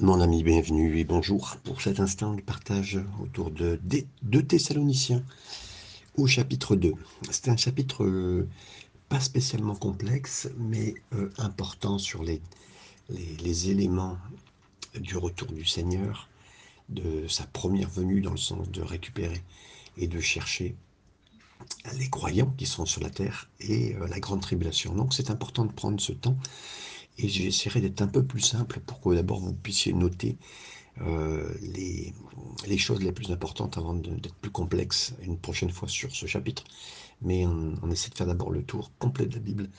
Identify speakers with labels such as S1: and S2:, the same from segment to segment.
S1: Mon ami, bienvenue et bonjour pour cet instant de partage autour de deux Thessaloniciens au chapitre 2. C'est un chapitre euh, pas spécialement complexe, mais euh, important sur les, les, éléments du retour du Seigneur, de sa première venue dans le sens de récupérer et de chercher les croyants qui sont sur la terre et euh, la grande tribulation. Donc c'est important de prendre ce temps et j'essaierai d'être un peu plus simple pour que d'abord vous puissiez noter euh, les, choses les plus importantes avant d'être plus complexe une prochaine fois sur ce chapitre. Mais on, essaie de faire d'abord le tour complet de la Bible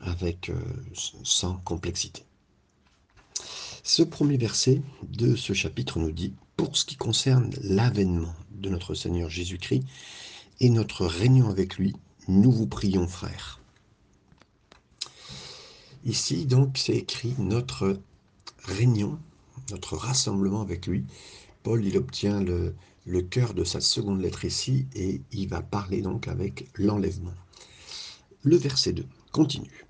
S1: avec euh, sans complexité. Ce premier verset de ce chapitre nous dit, pour ce qui concerne l'avènement de notre Seigneur Jésus-Christ et notre réunion avec lui, nous vous prions frères. Ici, donc, c'est écrit notre réunion, notre rassemblement avec lui. Paul, il obtient le, cœur de sa seconde lettre ici et il va parler donc avec l'enlèvement. Le verset 2 continue.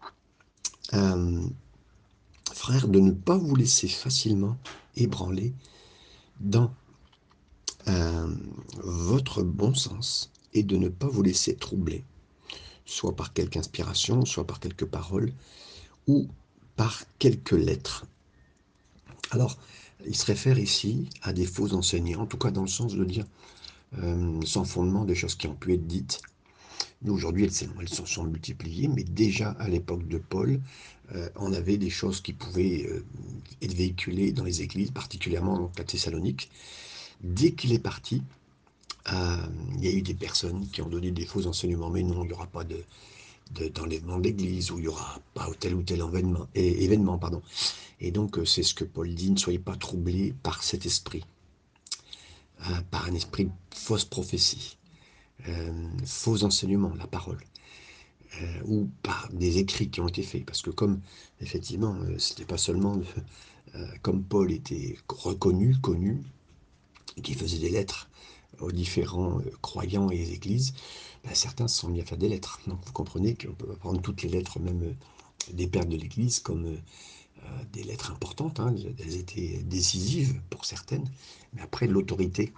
S1: Euh, frère, de ne pas vous laisser facilement ébranler dans euh, votre bon sens et de ne pas vous laisser troubler, soit par quelque inspiration, soit par quelques paroles, ou par quelques lettres. Alors, il se réfère ici à des faux enseignants, en tout cas dans le sens de dire euh, sans fondement des choses qui ont pu être dites. Aujourd'hui, elles, elles se sont multipliées, mais déjà à l'époque de Paul, euh, on avait des choses qui pouvaient euh, être véhiculées dans les églises, particulièrement dans la Thessalonique. Dès qu'il est parti, il y a eu des personnes qui ont donné des faux enseignements, mais non, il n'y aura pas de, d'enlèvement de l'église, où il n'y aura pas tel ou tel événement. Et, événement pardon. et donc, euh, c'est ce que Paul dit, ne soyez pas troublés par cet esprit, euh, par un esprit de fausse prophétie, euh, faux enseignements, la parole, ou par des écrits qui ont été faits. Parce que comme, effectivement, c'était pas seulement comme Paul était reconnu, connu, qui faisait des lettres aux différents croyants et les églises, certains se sont mis à faire des lettres. Donc vous comprenez qu'on peut prendre toutes les lettres, même euh, des pères de l'Église, comme euh, euh, des lettres importantes. Hein. Elles étaient décisives pour certaines, mais après l'autorité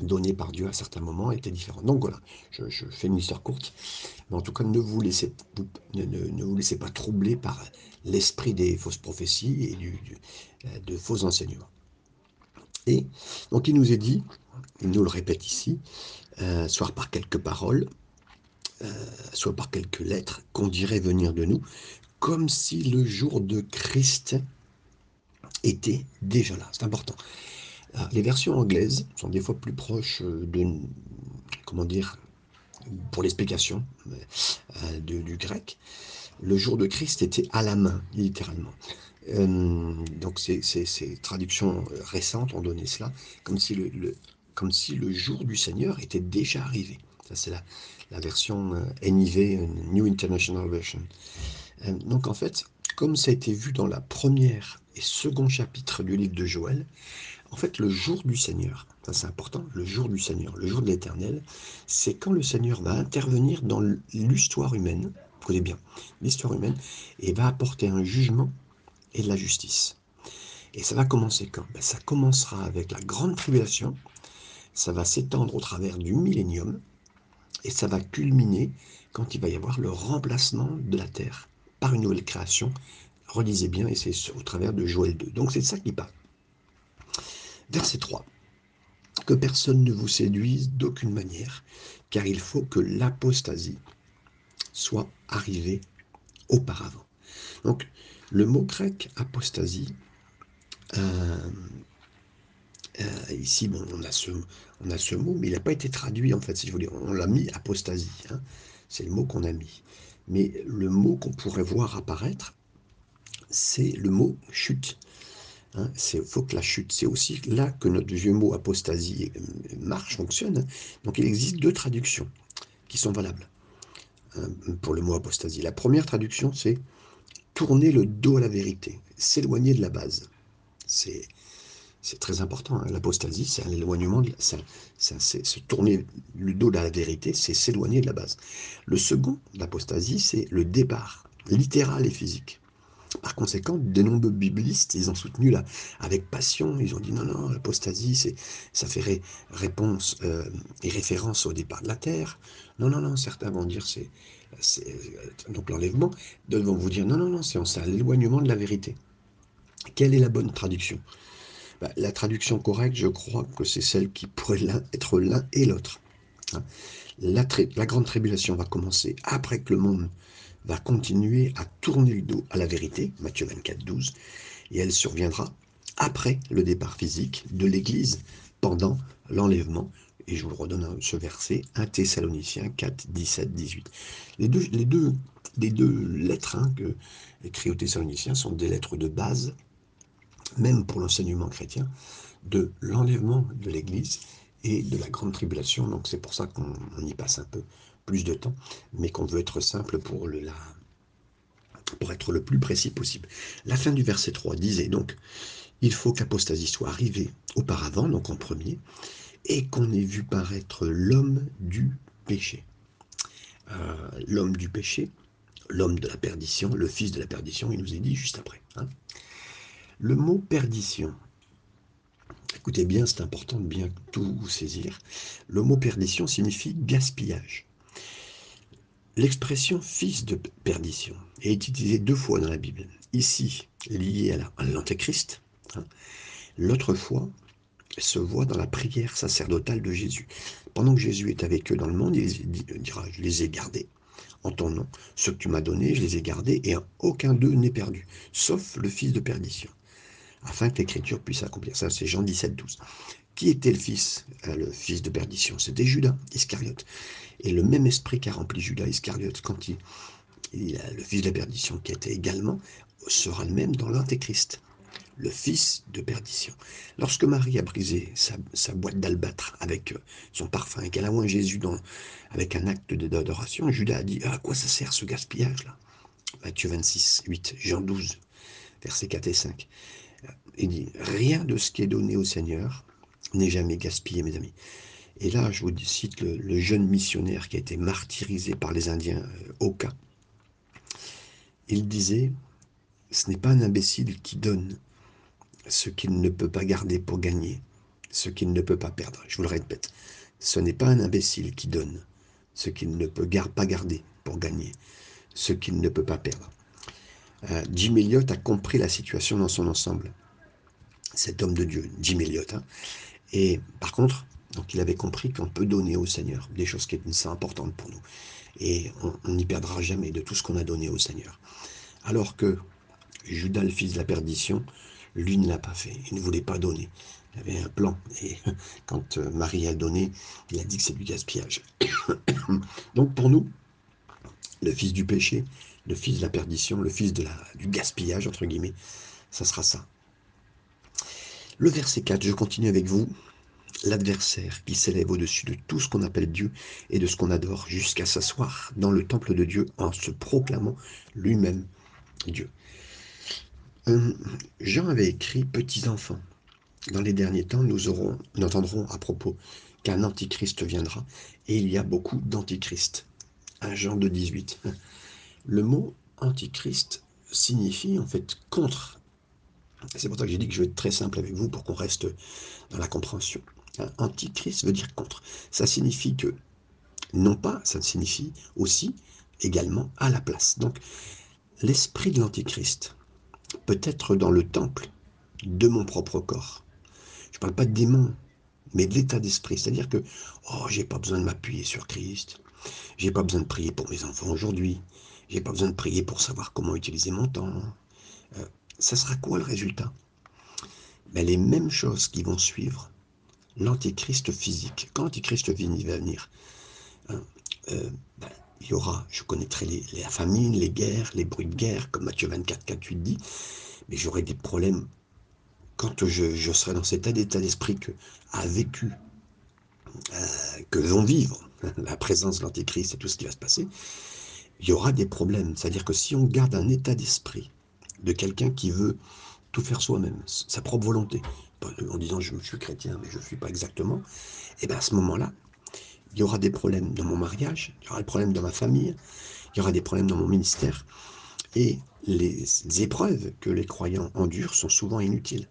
S1: donnée par Dieu à certains moments était différente. Donc voilà, je, fais une histoire courte. Mais en tout cas, ne vous laissez, pas troubler par l'esprit des fausses prophéties et de faux enseignements. Et donc il nous est dit, il nous le répète ici, soit par quelques paroles, euh, soit par quelques lettres, qu'on dirait venir de nous, comme si le jour de Christ était déjà là. C'est important. les versions anglaises sont des fois plus proches de, comment dire, pour l'explication euh, du grec. Le jour de Christ était à la main, littéralement. Euh, donc ces, traductions récentes ont donné cela, comme si le, comme si le jour du Seigneur était déjà arrivé. Ça, c'est la, la version euh, NIV, New International Version. Euh, donc en fait, comme ça a été vu dans la première et second chapitre du livre de Joël, en fait, le jour du Seigneur, ça c'est important, le jour du Seigneur, le jour de l'éternel, c'est quand le Seigneur va intervenir dans l'histoire humaine, écoutez bien, l'histoire humaine, et va apporter un jugement et de la justice. Et ça va commencer quand? Ben, Ça commencera avec la grande tribulation, ça va s'étendre au travers du millénium, et ça va culminer quand il va y avoir le remplacement de la terre par une nouvelle création. Relisez bien, et c'est au travers de Joël 2. Donc c'est ça qu'il parle. Verset 3. Que personne ne vous séduise d'aucune manière, car il faut que l'apostasie soit arrivée auparavant. Donc le mot grec apostasie, euh, euh, ici, bon, on, a ce, on a ce mot, mais il n'a pas été traduit, en fait, si je voulais. On l'a mis apostasie. Hein. C'est le mot qu'on a mis. Mais le mot qu'on pourrait voir apparaître, c'est le mot chute. Hein. Il faut que la chute, c'est aussi là que notre vieux mot apostasie euh, marche, fonctionne. Donc il existe deux traductions qui sont valables hein, pour le mot apostasie. La première traduction, c'est tourner le dos à la vérité, s'éloigner de la base. C'est c'est très important. Hein. L'apostasie, c'est un éloignement, c'est se tourner le dos de la vérité, c'est s'éloigner de la base. Le second, l'apostasie, c'est le départ, littéral et physique. Par conséquent, de nombreux biblistes, ils ont soutenu là avec passion. Ils ont dit non, non, l'apostasie, c'est, ça fait réponse euh, et référence au départ de la terre. Non, non, non. Certains vont dire c'est, donc l'enlèvement. D'autres vont vous dire non, non, non, c'est, l'éloignement de la vérité. Quelle est la bonne traduction? Bah, La traduction correcte, je crois que c'est celle qui pourrait être l'un et l'autre. Hein. la, grande tribulation va commencer après que le monde va continuer à tourner le dos à la vérité, Matthieu 24, 12, et elle surviendra après le départ physique de l'Église pendant l'enlèvement. Et je vous redonne ce verset, 1 Thessaloniciens 4, 17, 18. Les deux, les deux, les deux lettres hein, que, écrites aux Thessaloniciens sont des lettres de base, même pour l'enseignement chrétien, de l'enlèvement de l'Église et de la grande tribulation. Donc c'est pour ça qu'on y passe un peu plus de temps, mais qu'on veut être simple pour, être le plus précis possible. La fin du verset 3 disait donc, il faut qu'apostasie soit arrivée auparavant, donc en premier, et qu'on ait vu paraître l'homme du péché. Euh, l'homme du péché, l'homme de la perdition, le fils de la perdition, il nous est dit juste après. Hein. Le mot perdition, écoutez bien, c'est important de bien tout saisir. Le mot perdition signifie gaspillage. L'expression fils de perdition est utilisée deux fois dans la Bible. Ici, liée à l'Antéchrist. Hein. L'autre fois, se voit dans la prière sacerdotale de Jésus. Pendant que Jésus est avec eux dans le monde, il dira, je les ai gardés en ton nom. Ce que tu m'as donné, je les ai gardés et aucun d'eux n'est perdu, sauf le fils de perdition, afin que l'écriture puisse s'accomplir. Ça, c'est Jean 17, 12. Qui était le fils euh, Le fils de perdition, c'était Judas Iscariote. Et le même esprit qui a rempli Judas Iscariote quand il, a le fils de la perdition, qui était également, sera le même dans l'Antéchrist, le fils de perdition. Lorsque Marie a brisé sa, boîte d'albâtre avec euh, son parfum et qu'elle a oint Jésus avec un acte d'adoration, Judas a dit À quoi ça sert ce gaspillage-là? Matthieu 26, 8, Jean 12, versets 4 et 5. Il dit Rien de ce qui est donné au Seigneur n'est jamais gaspillé, mes amis. Et là, je vous cite le, jeune missionnaire qui a été martyrisé par les Indiens euh, Oka. Il disait, ce n'est pas un imbécile qui donne ce qu'il ne peut pas garder pour gagner, ce qu'il ne peut pas perdre. Je vous le répète, ce n'est pas un imbécile qui donne ce qu'il ne peut pas garder pour gagner, ce qu'il ne peut pas perdre. Euh, Jim Elliot a compris la situation dans son ensemble. Cet homme de Dieu, Jim Elliot. Hein. Et par contre, donc il avait compris qu'on peut donner au Seigneur des choses qui sont importantes pour nous. Et on n'y perdra jamais de tout ce qu'on a donné au Seigneur. Alors que Judas, le fils de la perdition, lui ne l'a pas fait. Il ne voulait pas donner. Il avait un plan. Et quand euh, Marie a donné, il a dit que c'est du gaspillage. Donc pour nous, le fils du péché, le fils de la perdition, le fils de la, du gaspillage, entre guillemets, ça sera ça. Le verset 4, je continue avec vous. L'adversaire qui s'élève au-dessus de tout ce qu'on appelle Dieu et de ce qu'on adore jusqu'à s'asseoir dans le temple de Dieu en se proclamant lui-même Dieu. Euh, Jean avait écrit Petits enfants. Dans les derniers temps, nous, aurons, nous entendrons à propos qu'un antichrist viendra et il y a beaucoup d'antichrists. Un Jean de 18. Le mot antichrist signifie en fait contre c'est pour ça que j'ai dit que je vais être très simple avec vous pour qu'on reste dans la compréhension. Antichrist veut dire contre. Ça signifie que, non pas, ça signifie aussi également à la place. Donc, l'esprit de l'antichrist peut être dans le temple de mon propre corps. Je ne parle pas de démon, mais de l'état d'esprit. C'est-à-dire que, oh, j'ai pas besoin de m'appuyer sur Christ. J'ai pas besoin de prier pour mes enfants aujourd'hui. J'ai pas besoin de prier pour savoir comment utiliser mon temps. Euh, ça sera quoi le résultat? Ben, Les mêmes choses qui vont suivre l'antichrist physique. Quand l'antichrist va venir, hein, euh, ben, il y aura, je connaîtrai les, la famine, les guerres, les bruits de guerre, comme Matthieu 24, 4, 8 dit, mais j'aurai des problèmes quand je, serai dans cet état d'esprit que a vécu, euh, que vont vivre la présence de l'antichrist et tout ce qui va se passer, il y aura des problèmes. C'est-à-dire que si on garde un état d'esprit de quelqu'un qui veut tout faire soi-même, sa propre volonté, en disant je, suis chrétien mais je ne suis pas exactement, et eh bien à ce moment-là, il y aura des problèmes dans mon mariage, il y aura des problèmes dans ma famille, il y aura des problèmes dans mon ministère, Et les épreuves que les croyants endurent sont souvent inutiles.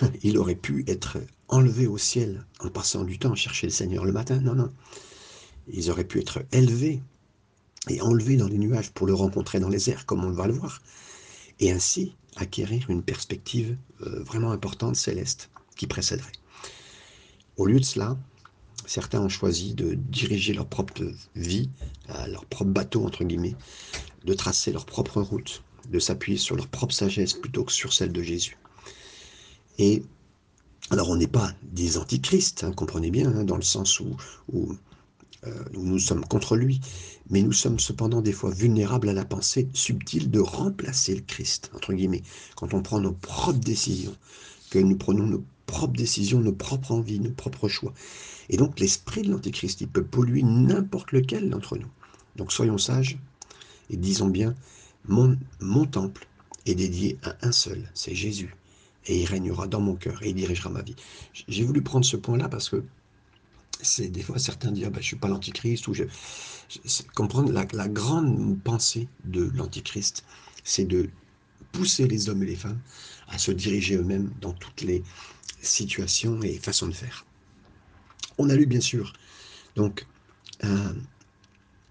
S1: Il aurait pu être enlevé au ciel en passant du temps à chercher le Seigneur le matin. Non, non. Ils auraient pu être élevés et enlevés dans les nuages pour le rencontrer dans les airs, comme on va le voir. Et ainsi acquérir une perspective euh, vraiment importante céleste qui précéderait. Au lieu de cela, certains ont choisi de diriger leur propre vie, leur propre bateau, entre guillemets, de tracer leur propre route, de s'appuyer sur leur propre sagesse plutôt que sur celle de Jésus. Et alors on n'est pas des antichrists, hein, comprenez bien, hein, dans le sens euh, où, nous sommes contre lui, mais nous sommes cependant des fois vulnérables à la pensée subtile de remplacer le Christ, entre guillemets, quand on prend nos propres décisions, que nous prenons nos propres décisions, nos propres envies, nos propres choix. Et donc l'esprit de l'antichrist, il peut polluer n'importe lequel d'entre nous. Donc soyons sages et disons bien, mon, mon temple est dédié à un seul, c'est Jésus et il régnera dans mon cœur et il dirigera ma vie. J'ai voulu prendre ce point-là parce que c'est des fois certains disent ah ben, suis pas l'antichrist ou je, comprendre la, la, grande pensée de l'antichrist, c'est de pousser les hommes et les femmes à se diriger eux-mêmes dans toutes les situations et façons de faire. On a lu bien sûr donc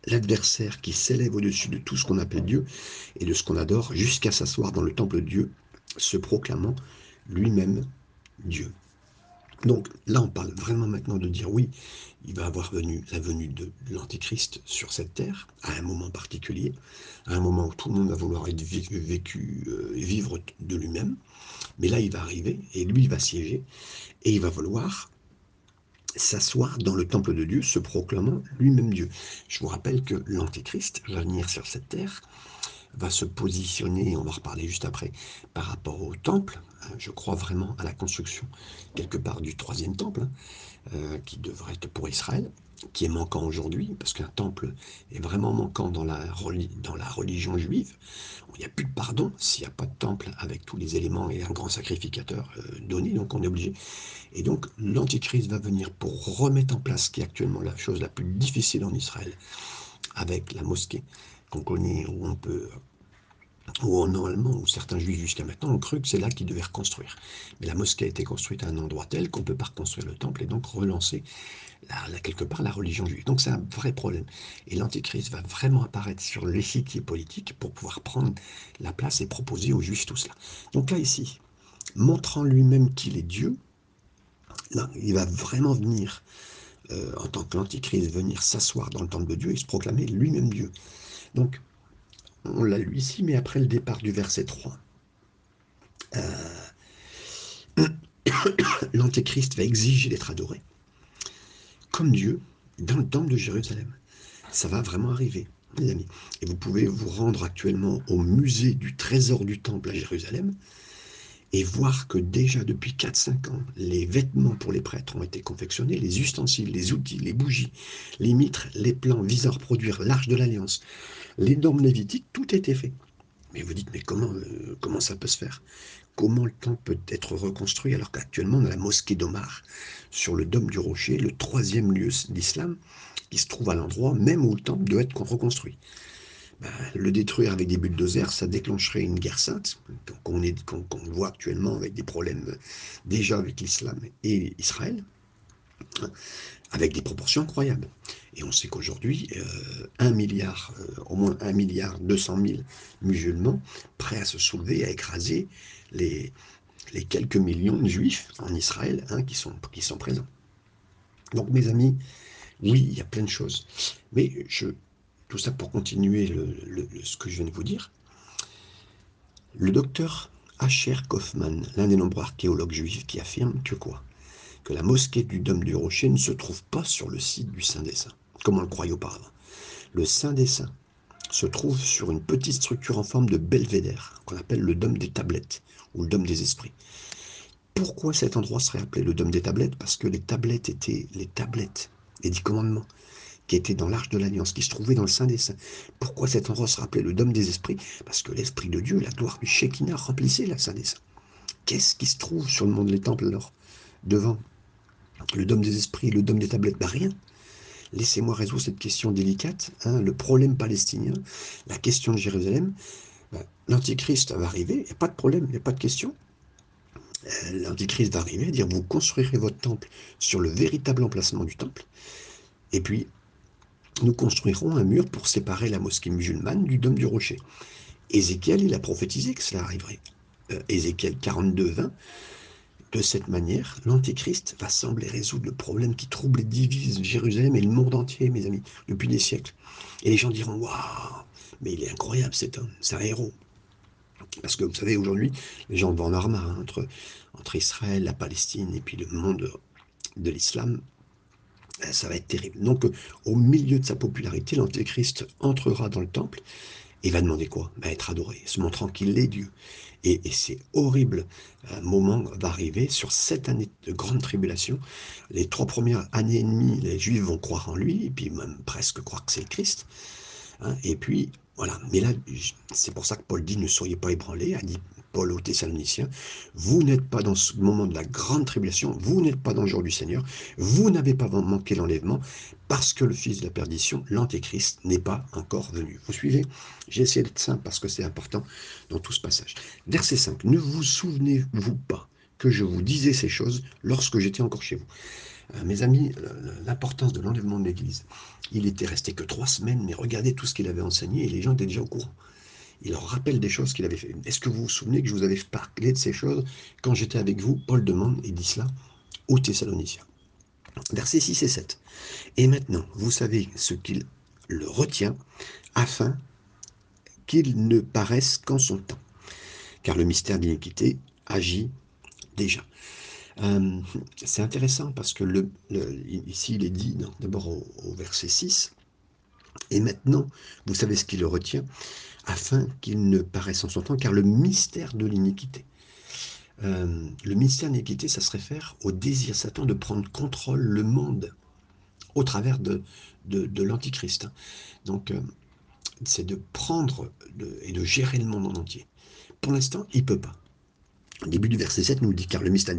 S1: l'adversaire qui s'élève au-dessus de tout ce qu'on appelle Dieu et de ce qu'on adore jusqu'à s'asseoir dans le temple de Dieu, se proclamant lui-même Dieu. Donc là, on parle vraiment maintenant de dire oui, il va avoir venu la venue de l'Antéchrist sur cette terre, à un moment particulier, à un moment où tout le monde va vouloir être vécu, euh, vivre de lui-même. Mais là, il va arriver, et lui, il va siéger, et il va vouloir s'asseoir dans le temple de Dieu, se proclamant lui-même Dieu. Je vous rappelle que l'Antéchrist va venir sur cette terre, va se positionner, on va reparler juste après, par rapport au temple. Hein, je crois vraiment à la construction quelque part du troisième temple, hein, euh, qui devrait être pour Israël, qui est manquant aujourd'hui, parce qu'un temple est vraiment manquant dans la, dans la religion juive. Il n'y a plus de pardon s'il n'y a pas de temple avec tous les éléments et un grand sacrificateur euh, donné, donc on est obligé. Et donc l'Antichrist va venir pour remettre en place ce qui est actuellement la chose la plus difficile en Israël, avec la mosquée qu'on connaît, où on peut où normalement, où certains juifs jusqu'à maintenant ont cru que c'est là qu'ils devaient reconstruire. Mais la mosquée a été construite à un endroit tel qu'on peut pas reconstruire le temple et donc relancer la, quelque part la religion juive. Donc c'est un vrai problème. Et l'Antichrist va vraiment apparaître sur l'échiquier politique pour pouvoir prendre la place et proposer aux juifs tout cela. Donc là ici, montrant lui-même qu'il est Dieu, là, il va vraiment venir, euh, en tant que l'Antichrist, venir s'asseoir dans le temple de Dieu et se proclamer lui-même Dieu. Donc, on l'a lu ici, mais après le départ du verset 3. Euh, L'Antéchrist va exiger d'être adoré comme Dieu dans le temple de Jérusalem. Ça va vraiment arriver, les amis. Et vous pouvez vous rendre actuellement au musée du trésor du temple à Jérusalem et voir que déjà depuis 4-5 ans, les vêtements pour les prêtres ont été confectionnés, les ustensiles, les outils, les bougies, les mitres, les plans visant à reproduire l'arche de l'Alliance, les normes lévitiques, tout été fait. Mais vous dites, mais comment, euh, comment ça peut se faire? Comment le temple peut être reconstruit alors qu'actuellement on a la mosquée d'Omar sur le dôme du rocher, le troisième lieu d'islam, qui se trouve à l'endroit même où le temple doit être reconstruit? Ben, le détruire avec des bulldozers, ça déclencherait une guerre sainte, qu'on voit actuellement avec des problèmes déjà avec l'islam et Israël, avec des proportions incroyables. Et on sait qu'aujourd'hui, euh, milliard, euh, au moins un milliard 200 000 musulmans prêts à se soulever, à écraser les, les quelques millions de juifs en Israël hein, qui, sont, qui sont présents. Donc mes amis, oui, il y a plein de choses. Mais je, tout ça pour continuer ce que je viens de vous dire. Le docteur Asher Kaufman, l'un des nombreux archéologues juifs, qui affirme que quoi? Que la mosquée du Dôme du Rocher ne se trouve pas sur le site du Saint des Saints, comme on le croyait auparavant. Le Saint des Saints se trouve sur une petite structure en forme de belvédère, qu'on appelle le Dôme des Tablettes, ou le Dôme des Esprits. Pourquoi cet endroit serait appelé le Dôme des Tablettes? Parce que les tablettes étaient les tablettes, les dix commandements qui était dans l'arche de l'Alliance, qui se trouvait dans le Saint des Saints. Pourquoi cet endroit se rappelait le Dôme des Esprits? Parce que l'Esprit de Dieu, la gloire du Shekinah, remplissait la Saint des Saints. Qu'est-ce qui se trouve sur le monde des temples alors? Devant le Dôme des Esprits, le Dôme des Tablettes? Ben rien. laissez-moi résoudre cette question délicate, hein, le problème palestinien, la question de Jérusalem. Ben, L'Antichrist va arriver, il n'y a pas de problème, il n'y a pas de question. Euh, L'Antichrist va arriver, dire vous construirez votre temple sur le véritable emplacement du temple, et puis nous construirons un mur pour séparer la mosquée musulmane du dôme du rocher. Ézéchiel, il a prophétisé que cela arriverait. Euh, Ézéchiel 42, 20. De cette manière, l'Antéchrist va sembler résoudre le problème qui trouble et divise Jérusalem et le monde entier, mes amis, depuis des siècles. Et les gens diront Waouh, mais il est incroyable cet homme, c'est un héros. Parce que vous savez, aujourd'hui, les gens vont en arma hein, entre, entre Israël, la Palestine et puis le monde de l'islam. Euh, ça va être terrible. Donc, au milieu de sa popularité, l'Antéchrist entrera dans le temple et va demander quoi? Bah, Être adoré, se montrant qu'il est Dieu. Et, c'est horrible. Un moment va arriver sur sept années de grande tribulation. Les trois premières années et demie, les Juifs vont croire en lui, et puis même presque croire que c'est le Christ. Hein. et puis, voilà. Mais là, c'est pour ça que Paul dit ne soyez pas ébranlés, a dit Paul aux Thessaloniciens, vous n'êtes pas dans ce moment de la grande tribulation, vous n'êtes pas dans le jour du Seigneur, vous n'avez pas manqué l'enlèvement, parce que le Fils de la perdition, l'Antéchrist, n'est pas encore venu. Vous suivez? J'ai essayé d'être simple parce que c'est important dans tout ce passage. Verset 5, ne vous souvenez-vous pas que je vous disais ces choses lorsque j'étais encore chez vous? Mes amis, l'importance de l'enlèvement de l'Église. Il était resté que trois semaines, mais regardez tout ce qu'il avait enseigné et les gens étaient déjà au courant il rappelle des choses qu'il avait fait. Est-ce que vous vous souvenez que je vous avais parlé de ces choses quand j'étais avec vous? Paul demande et dit cela aux Thessaloniciens. Versets 6 et 7. Et maintenant, vous savez ce qu'il le retient afin qu'il ne paraisse qu'en son temps. Car le mystère d'iniquité agit déjà. Euh, c'est intéressant parce que ici il est dit d'abord au, verset 6, et maintenant vous savez ce qui le retient, afin qu'il ne paraisse en son temps, car le mystère de l'iniquité. Euh, le mystère de l'iniquité, ça se réfère au désir Satan de prendre contrôle le monde au travers de, de, l'Antichrist. Donc, euh, c'est de prendre et de gérer le monde en entier. Pour l'instant, il ne peut pas. Au début du verset 7 nous dit car le mystère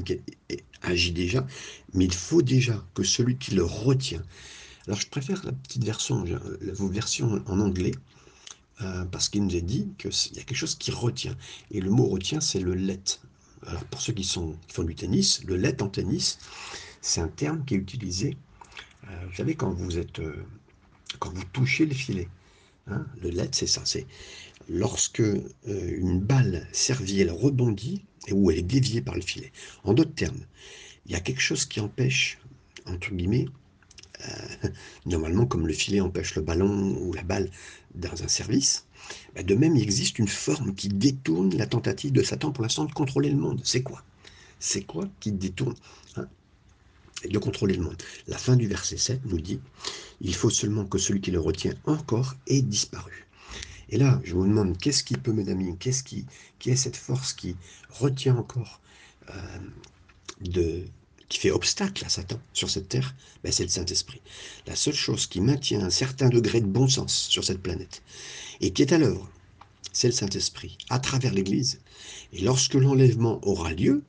S1: agit déjà, mais il faut déjà que celui qui le retient. Alors je préfère la petite version, vos versions en anglais, euh, parce qu'il nous est dit qu'il y a quelque chose qui retient. Et le mot retient, c'est le let. Alors pour ceux qui, sont, font du tennis, le let en tennis, c'est un terme qui est utilisé, euh, vous savez, quand vous êtes, euh, quand vous touchez le filet. Hein, le let, c'est ça, c'est lorsque une balle servie, elle rebondit et où elle est déviée par le filet. En d'autres termes, il y a quelque chose qui empêche, entre guillemets, euh, normalement comme le filet empêche le ballon ou la balle dans un service, bah, de même il existe une forme qui détourne la tentative de Satan pour l'instant de contrôler le monde. C'est quoi? C'est quoi qui détourne hein, de contrôler le monde? La fin du verset 7 nous dit, il faut seulement que celui qui le retient encore ait disparu. Et là, je me demande, qu'est-ce qui peut, amis, qu'est-ce qui, est cette force qui retient encore euh, de, qui fait obstacle à Satan sur cette terre, ben c'est le Saint-Esprit. La seule chose qui maintient un certain degré de bon sens sur cette planète et qui est à l'œuvre, c'est le Saint-Esprit, à travers l'Église. Et lorsque l'enlèvement aura lieu,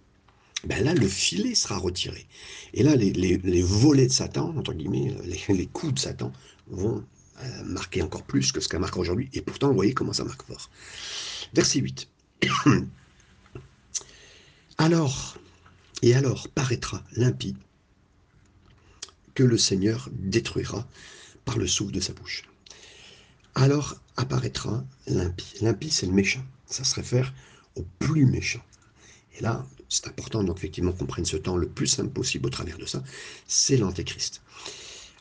S1: ben là, le filet sera retiré. Et là, les, volets de Satan, entre guillemets, les, coups de Satan vont marquer encore plus que ce qu'elle marque aujourd'hui. Et pourtant, vous voyez comment ça marque fort. Verset 8. Alors, et alors paraîtra l'impie que le Seigneur détruira par le souffle de sa bouche. Alors apparaîtra l'impie. L'impie, c'est le méchant. Ça se réfère au plus méchant. Et là, c'est important donc effectivement qu'on prenne ce temps le plus simple possible au travers de ça. C'est l'antéchrist.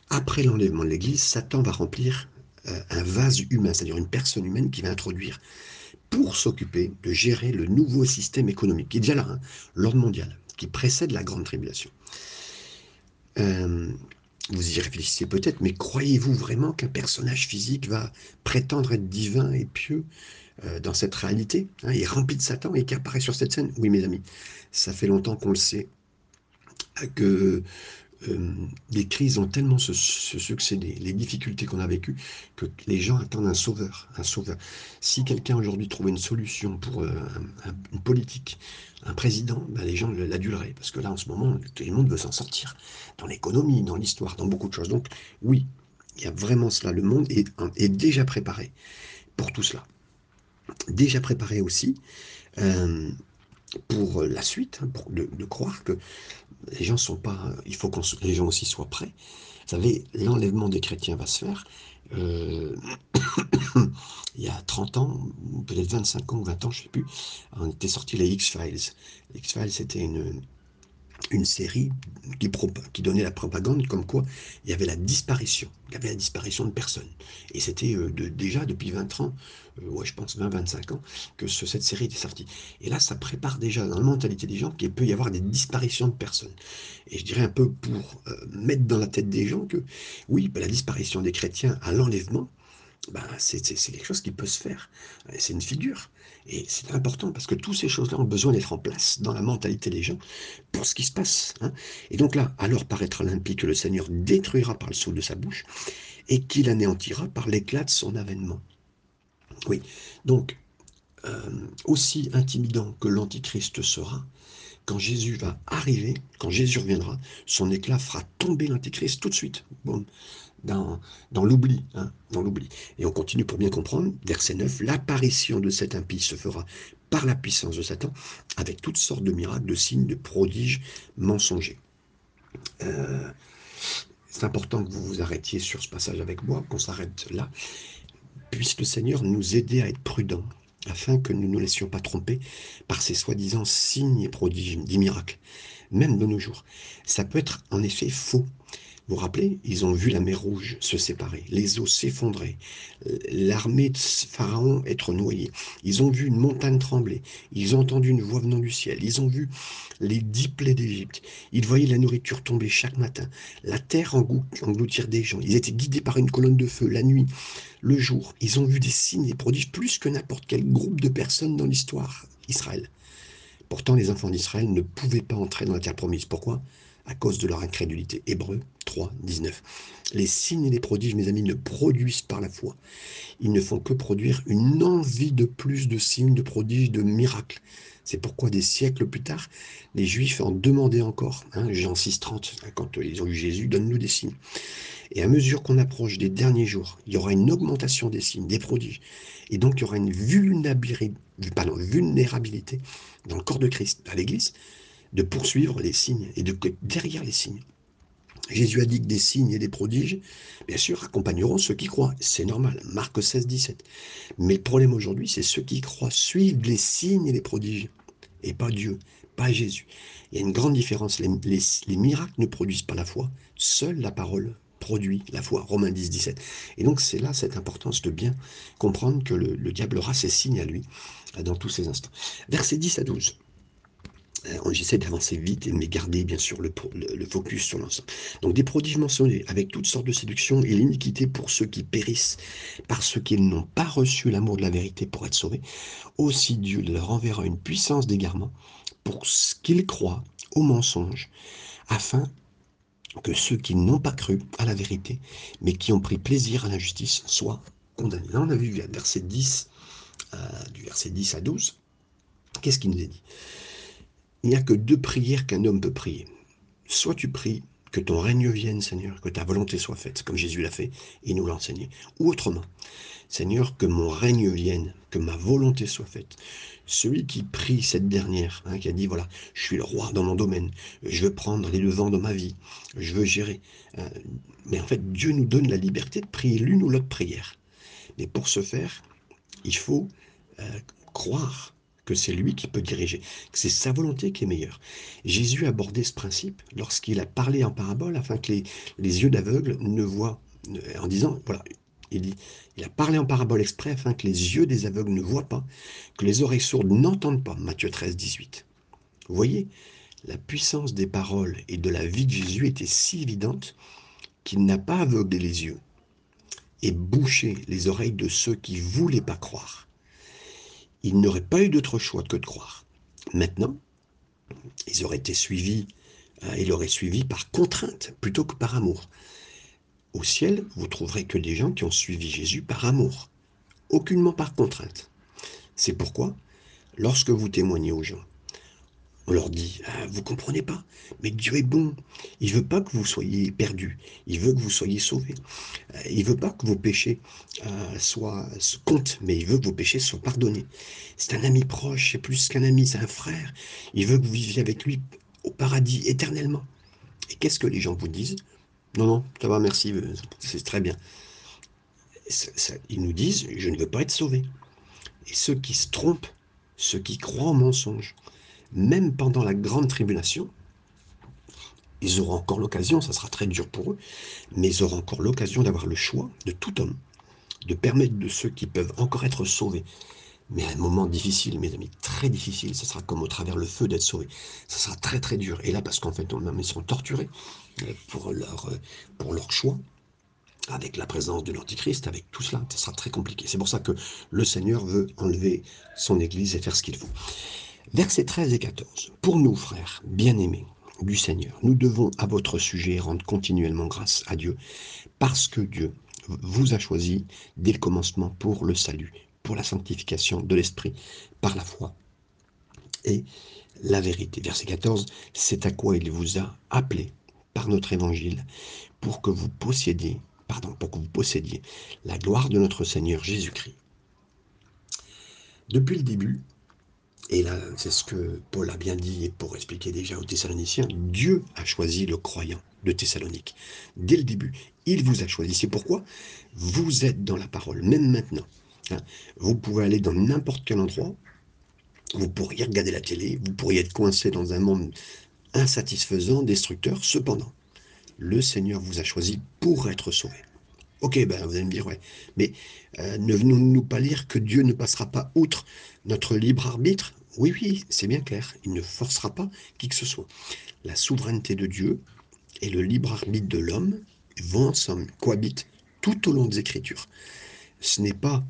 S1: Après l'enlèvement de l'Église, Satan va remplir euh, un vase humain, c'est-à-dire une personne humaine qui va introduire pour s'occuper de gérer le nouveau système économique, qui est déjà là, hein, l'ordre mondial qui précède la grande tribulation. Euh, vous y réfléchissez peut-être, mais croyez-vous vraiment qu'un personnage physique va prétendre être divin et pieux euh, dans cette réalité hein, Il est rempli de Satan et qui apparaît sur cette scène? Oui, mes amis, ça fait longtemps qu'on le sait, que euh, les crises ont tellement se, succédé, les difficultés qu'on a vécues, que les gens attendent un sauveur, un sauveur. Si quelqu'un aujourd'hui trouvait une solution pour euh, une politique, un président, ben les gens l'aduleraient, parce que là, en ce moment, tout le monde veut s'en sortir, dans l'économie, dans l'histoire, dans beaucoup de choses. Donc, oui, il y a vraiment cela. Le monde est, est déjà préparé pour tout cela. Déjà préparé aussi euh, pour la suite, hein, pour de, croire que les gens sont pas. Il faut que les gens aussi soient prêts. Vous savez, l'enlèvement des chrétiens va se faire. Euh, il y a 30 ans, peut-être 25 ans ou 20 ans, je ne sais plus, on était sorti les X-Files. Les X-Files, c'était une, une série qui, donnait la propagande comme quoi il y avait la disparition, il y avait la disparition de personnes. Et c'était euh, déjà depuis 20 ans, euh, ouais, je pense 20-25 ans, que cette série était sortie. Et là, ça prépare déjà dans la mentalité des gens qu'il peut y avoir des disparitions de personnes. Et je dirais un peu pour euh, mettre dans la tête des gens que, oui, bah, la disparition des chrétiens à l'enlèvement, bah, c'est quelque chose qui peut se faire. C'est une figure. Et c'est important parce que toutes ces choses-là ont besoin d'être en place dans la mentalité des gens pour ce qui se passe. Hein. Et donc là, alors paraîtra l'impie que le Seigneur détruira par le souffle de sa bouche et qu'il anéantira par l'éclat de son avènement. Oui, donc, euh, aussi intimidant que l'Antichrist sera, quand Jésus va arriver, quand Jésus reviendra, son éclat fera tomber l'Antichrist tout de suite. Bon, dans, dans l'oubli, hein, dans l'oubli. Et on continue pour bien comprendre, verset 9, l'apparition de cet impie se fera par la puissance de Satan, avec toutes sortes de miracles, de signes, de prodiges mensongers. Euh, c'est important que vous vous arrêtiez sur ce passage avec moi, qu'on s'arrête là. Puisse le Seigneur nous aider à être prudents, afin que nous ne nous laissions pas tromper par ces soi-disant signes et prodiges, des miracles, même de nos jours. Ça peut être en effet faux. Vous vous rappelez, ils ont vu la mer Rouge se séparer, les eaux s'effondrer, l'armée de Pharaon être noyée. Ils ont vu une montagne trembler, ils ont entendu une voix venant du ciel, ils ont vu les dix plaies d'Égypte, ils voyaient la nourriture tomber chaque matin, la terre engloutir des gens, ils étaient guidés par une colonne de feu la nuit, le jour. Ils ont vu des signes et prodiges plus que n'importe quel groupe de personnes dans l'histoire Israël. Pourtant, les enfants d'Israël ne pouvaient pas entrer dans la terre promise. Pourquoi? À cause de leur incrédulité. Hébreu 3, 19. Les signes et les prodiges, mes amis, ne produisent par la foi. Ils ne font que produire une envie de plus de signes, de prodiges, de miracles. C'est pourquoi des siècles plus tard, les Juifs en demandaient encore. Hein, Jean 6, 30, hein, quand ils ont eu Jésus, donne-nous des signes. Et à mesure qu'on approche des derniers jours, il y aura une augmentation des signes, des prodiges. Et donc, il y aura une vulnérabilité, vulnérabilité dans le corps de Christ, à l'Église, de poursuivre les signes et de derrière les signes. Jésus a dit que des signes et des prodiges, bien sûr, accompagneront ceux qui croient. C'est normal. Marc 16, 17. Mais le problème aujourd'hui, c'est ceux qui croient suivent les signes et les prodiges. Et pas Dieu, pas Jésus. Il y a une grande différence. Les, miracles ne produisent pas la foi. Seule la parole produit la foi. Romains 10, 17. Et donc, c'est là cette importance de bien comprendre que le, le diable aura ses signes à lui dans tous ces instants. Versets 10 à 12. Euh, j'essaie d'avancer vite me garder bien sûr le, focus sur l'ensemble. Donc des prodiges mentionnés avec toutes sortes de séductions et l'iniquité pour ceux qui périssent parce qu'ils n'ont pas reçu l'amour de la vérité pour être sauvés. Aussi Dieu leur enverra une puissance d'égarement pour ce qu'ils croient au mensonge afin que ceux qui n'ont pas cru à la vérité mais qui ont pris plaisir à l'injustice soient condamnés. Là on a vu verset 10, euh, du verset 10 à 12. Qu'est-ce qu'il nous est dit? Il n'y a que deux prières qu'un homme peut prier. Soit tu pries que ton règne vienne, Seigneur, que ta volonté soit faite, comme Jésus l'a fait et nous l'a enseigné. Ou autrement, Seigneur, que mon règne vienne, que ma volonté soit faite. Celui qui prie cette dernière, hein, qui a dit, voilà, je suis le roi dans mon domaine, je veux prendre les devants dans ma vie, je veux gérer. Euh, mais en fait, Dieu nous donne la liberté de prier l'une ou l'autre prière. Mais pour ce faire, il faut euh, croire que c'est lui qui peut diriger, que c'est sa volonté qui est meilleure. Jésus a abordé ce principe lorsqu'il a parlé en parabole afin que les, yeux d'aveugle ne voient, en disant, voilà, il il a parlé en parabole exprès afin que les yeux des aveugles ne voient pas, que les oreilles sourdes n'entendent pas. Matthieu 13, 18. Vous voyez, la puissance des paroles et de la vie de Jésus était si évidente qu'il n'a pas aveuglé les yeux et bouché les oreilles de ceux qui voulaient pas croire ils n'auraient pas eu d'autre choix que de croire. Maintenant, ils auraient été suivis euh, il aurait suivi par contrainte plutôt que par amour. Au ciel, vous trouverez que des gens qui ont suivi Jésus par amour, aucunement par contrainte. C'est pourquoi, lorsque vous témoignez aux gens, on leur dit, ah, vous comprenez pas, mais Dieu est bon. Il veut pas que vous soyez perdus. Il veut que vous soyez sauvés. Euh, il veut pas que vos péchés euh, soient comptent, mais il veut que vos péchés soient pardonnés. C'est un ami proche, c'est plus qu'un ami, c'est un frère. Il veut que vous viviez avec lui au paradis éternellement. Et qu'est-ce que les gens vous disent? Non, non, ça va, merci, euh, c'est très bien. ils nous disent, je ne veux pas être sauvé. Et ceux qui se trompent, ceux qui croient au mensonge, même pendant la grande tribulation, ils auront encore l'occasion, ça sera très dur pour eux, mais ils auront encore l'occasion d'avoir le choix de tout homme, de permettre de ceux qui peuvent encore être sauvés. Mais à un moment difficile, mes amis, très difficile, ce sera comme au travers le feu d'être sauvé. Ça sera très très dur. Et là, parce qu'en fait, ils sont torturés euh, pour leur, euh, pour leur choix, avec la présence de l'Antichrist, avec tout cela, ça sera très compliqué. C'est pour ça que le Seigneur veut enlever son Église et faire ce qu'il faut. Versets 13 et 14. Pour nous, frères, bien-aimés du Seigneur, nous devons à votre sujet rendre continuellement grâce à Dieu, parce que Dieu vous a choisi dès le commencement pour le salut, pour la sanctification de l'esprit, par la foi et la vérité. Verset 14, c'est à quoi il vous a appelé par notre évangile, pour que vous possédiez, pardon, pour que vous possédiez la gloire de notre Seigneur Jésus-Christ. Depuis le début, et là, c'est ce que Paul a bien dit, pour expliquer déjà aux Thessaloniciens, Dieu a choisi le croyant de Thessalonique. Dès le début, il vous a choisi. C'est pourquoi vous êtes dans la parole, même maintenant. Hein. Vous pouvez aller dans n'importe quel endroit, vous pourriez regarder la télé, vous pourriez être coincé dans un monde insatisfaisant, destructeur. Cependant, le Seigneur vous a choisi pour être sauvé. Ok, ben vous allez me dire, ouais, mais euh, ne venons-nous pas lire que Dieu ne passera pas outre notre libre arbitre? Oui, oui, c'est bien clair, il ne forcera pas qui que ce soit. La souveraineté de Dieu et le libre arbitre de l'homme vont ensemble, cohabitent tout au long des Écritures. Ce n'est pas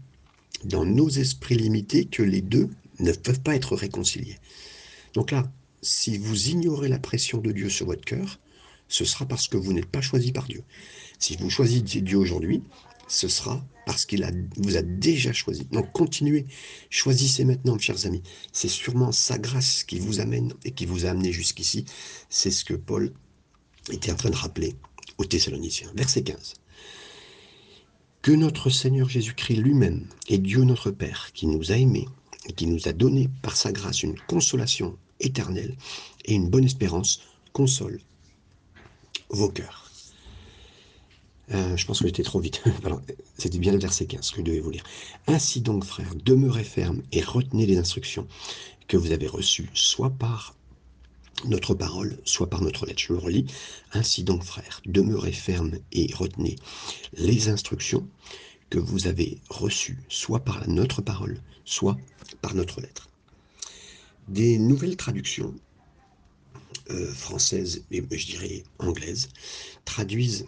S1: dans nos esprits limités que les deux ne peuvent pas être réconciliés. Donc là, si vous ignorez la pression de Dieu sur votre cœur, ce sera parce que vous n'êtes pas choisi par Dieu. Si vous choisissez Dieu aujourd'hui, ce sera parce qu'il vous a déjà choisi. Donc continuez, choisissez maintenant, chers amis. C'est sûrement sa grâce qui vous amène et qui vous a amené jusqu'ici. C'est ce que Paul était en train de rappeler aux Thessaloniciens. Verset 15. Que notre Seigneur Jésus-Christ lui-même et Dieu notre Père, qui nous a aimés et qui nous a donné par sa grâce une consolation éternelle et une bonne espérance, console vos cœurs. Euh, je pense que j'étais trop vite. C'était bien le verset 15 que je devais vous lire. Ainsi donc, frères, demeurez fermes et retenez les instructions que vous avez reçues, soit par notre parole, soit par notre lettre. Je le relis. Ainsi donc, frères, demeurez fermes et retenez les instructions que vous avez reçues, soit par notre parole, soit par notre lettre. Des nouvelles traductions euh, françaises, et je dirais anglaises, traduisent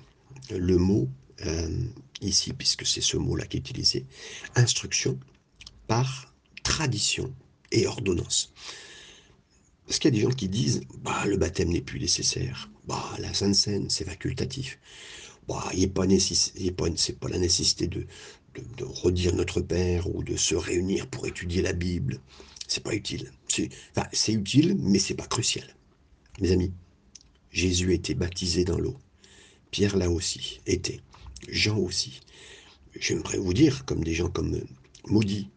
S1: le mot euh, ici, puisque c'est ce mot-là qui est utilisé, instruction par tradition et ordonnance. Parce qu'il y a des gens qui disent bah, le baptême n'est plus nécessaire, bah, la Sainte Seine, c'est facultatif. Bah, il n'est pas, pas, pas la nécessité de, redire notre Père ou de se réunir pour étudier la Bible. C'est pas utile. C'est utile, mais c'est pas crucial. Mes amis, Jésus a été baptisé dans l'eau. Pierre là aussi était, Jean aussi. J'aimerais vous dire, comme des gens comme Moody,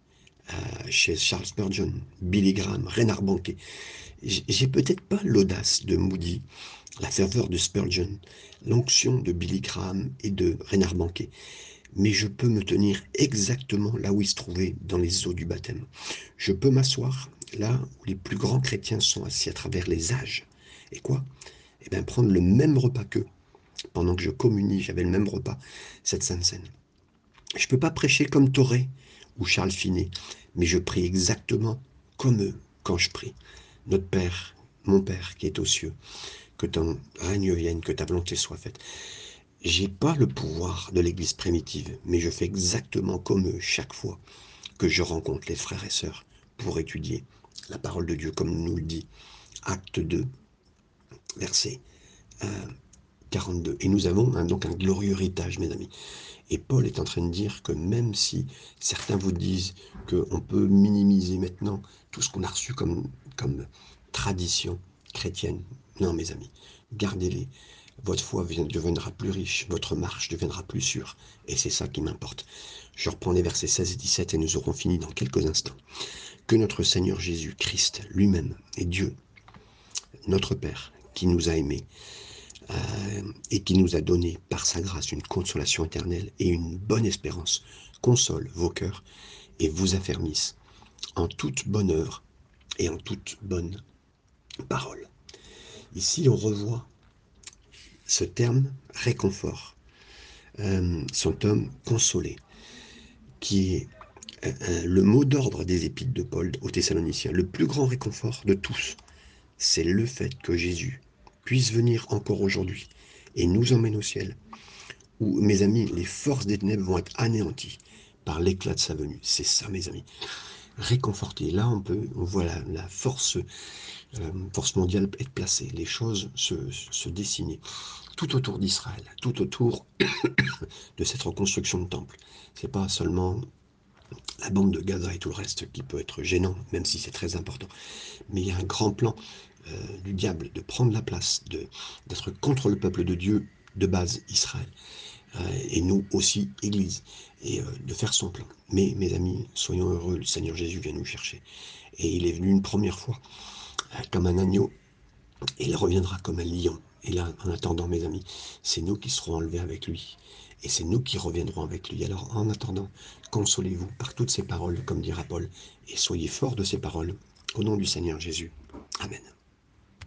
S1: euh, chez Charles Spurgeon, Billy Graham, Renard Banquet, j'ai peut-être pas l'audace de Moody, la ferveur de Spurgeon, l'onction de Billy Graham et de Renard Banquet, mais je peux me tenir exactement là où il se trouvait dans les eaux du baptême. Je peux m'asseoir là où les plus grands chrétiens sont assis à travers les âges. Et quoi? Eh bien, prendre le même repas qu'eux, pendant que je communie, j'avais le même repas, cette sainte scène. Je ne peux pas prêcher comme Toré ou Charles Finet, mais je prie exactement comme eux quand je prie. Notre Père, mon Père qui est aux cieux, que ton règne vienne, que ta volonté soit faite. J'ai pas le pouvoir de l'Église primitive, mais je fais exactement comme eux chaque fois que je rencontre les frères et sœurs pour étudier la parole de Dieu, comme nous le dit Acte 2, verset 42. Et nous avons donc un glorieux héritage, mes amis. Et Paul est en train de dire que même si certains vous disent qu'on peut minimiser maintenant tout ce qu'on a reçu comme, comme tradition chrétienne, non mes amis, gardez-les. Votre foi deviendra plus riche, votre marche deviendra plus sûre. Et c'est ça qui m'importe. Je reprends les versets 16 et 17 et nous aurons fini dans quelques instants. Que notre Seigneur Jésus-Christ lui-même et Dieu, notre Père, qui nous a aimés, et qui nous a donné par sa grâce une consolation éternelle et une bonne espérance, console vos cœurs et vous affermisse en toute bonne œuvre et en toute bonne parole. Ici, on revoit ce terme réconfort, euh, son homme consolé, qui est euh, le mot d'ordre des épîtres de Paul aux Thessaloniciens. Le plus grand réconfort de tous, c'est le fait que Jésus puisse venir encore aujourd'hui et nous emmène au ciel, où, mes amis, les forces des ténèbres vont être anéanties par l'éclat de sa venue. C'est ça, mes amis. Réconforté. Là, on peut, on voit la, force, euh, force mondiale être placée, les choses se, dessiner tout autour d'Israël, tout autour de cette reconstruction de temple. C'est pas seulement la bande de Gaza et tout le reste qui peut être gênant, même si c'est très important. Mais il y a un grand plan euh, du diable de prendre la place, d'être contre le peuple de Dieu de base, Israël. Euh, et nous aussi, Église, et euh, de faire son plan. Mais, mes amis, soyons heureux, le Seigneur Jésus vient nous chercher. Et il est venu une première fois comme un agneau, et il reviendra comme un lion. Et là, en attendant, mes amis, c'est nous qui serons enlevés avec lui. Et c'est nous qui reviendrons avec lui. Alors, en attendant, consolez-vous par toutes ces paroles, comme dira Paul, et soyez forts de ces paroles. Au nom du Seigneur Jésus. Amen.